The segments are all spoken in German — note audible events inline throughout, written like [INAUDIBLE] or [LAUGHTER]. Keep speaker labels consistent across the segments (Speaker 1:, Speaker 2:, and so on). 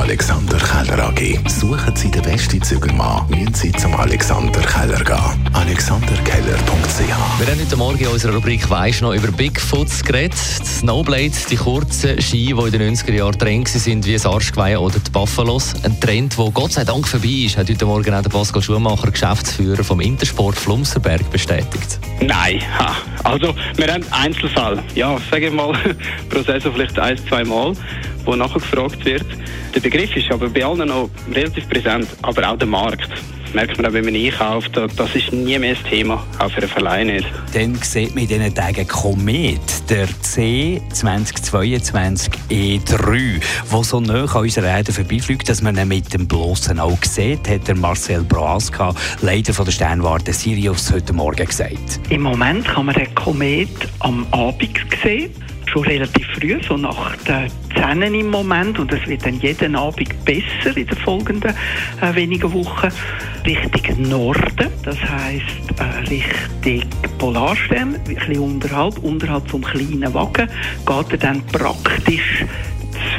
Speaker 1: Alexander Keller AG. Suchen Sie den besten Zügelmann, müssen Sie zum Alexander Keller gehen. AlexanderKeller.ch
Speaker 2: Wir haben heute Morgen in unserer Rubrik «Weisst noch» über Bigfoots geredet. Die Snowblades, die kurzen Ski, die in den 90er Jahren Trend sind, wie das Arschgeweih oder die Buffalos. Ein Trend, der Gott sei Dank vorbei ist, hat heute Morgen auch der Pascal Schumacher, Geschäftsführer vom Intersport Flumserberg, bestätigt.
Speaker 3: Nein, ha. also wir haben Einzelfall. Ja, sage ich mal, [LAUGHS] pro Saison vielleicht ein, zwei Mal, wo nachher gefragt wird. Der Begriff ist aber bei allen noch relativ präsent, aber auch der Markt. Das merkt man auch, wenn man einkauft, das ist nie mehr das Thema, auch für einen Verleih nicht.
Speaker 4: Dann sieht man in diesen Tagen Komet, der C2022 E3, der so nah an unserer Erde vorbeifliegt, dass man ihn mit dem bloßen Auge sieht, hat der Marcel Broaska, Leiter von der Sternwarte Sirius, heute Morgen gesagt.
Speaker 5: Im Moment kann man den Komet am Abend sehen schon relativ früh, so nach den 10 im Moment. Und es wird dann jeden Abend besser in den folgenden äh, wenigen Wochen. Richtung Norden, das heisst äh, Richtung Polarstern, ein bisschen unterhalb, unterhalb vom kleinen Wagen, geht er dann praktisch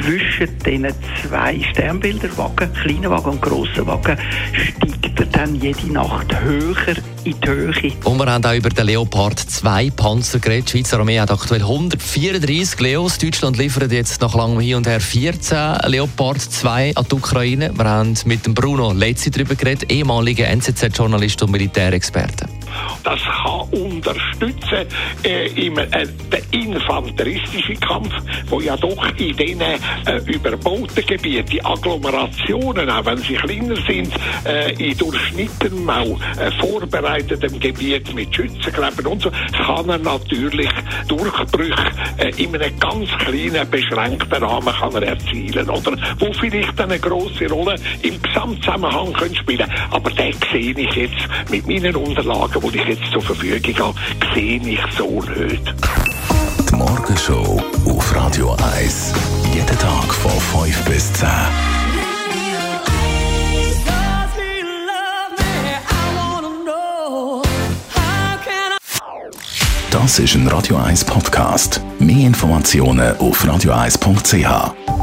Speaker 5: zwischen diesen zwei Sternbilderwagen, kleinen Wagen und grossen Wagen, steigt er dann jede Nacht höher in die Höhe.
Speaker 2: Und wir haben auch über den Leopard 2 Panzer geredet. Die Schweizer Armee hat aktuell 134 Leos. Deutschland liefert jetzt nach langem Hin und Her 14 Leopard 2 an die Ukraine. Wir haben mit dem Bruno Letzi darüber geredet, ehemaliger NZZ-Journalist und Militärexperte.
Speaker 6: Das kann unterstützen äh, im, äh, den infanteristischen Kampf, wo ja doch in diesen äh, überbauten Gebieten, die Agglomerationen, auch wenn sie kleiner sind, äh, in durchschnittenem auch äh, vorbereitetem Gebiet mit Schützenkleben und so, kann er natürlich Durchbrüche äh, in einem ganz kleinen, beschränkten Rahmen kann er erzielen, oder? Wo vielleicht eine große Rolle im Gesamtzusammenhang können spielen. Aber den sehe ich jetzt mit meinen Unterlagen, die ich jetzt zur Verfügung habe, sehe ich so nicht.
Speaker 1: Die Morgenshow auf Radio 1. Jeden Tag von 5 bis 10. Das ist ein Radio 1 Podcast. Mehr Informationen auf radio1.ch.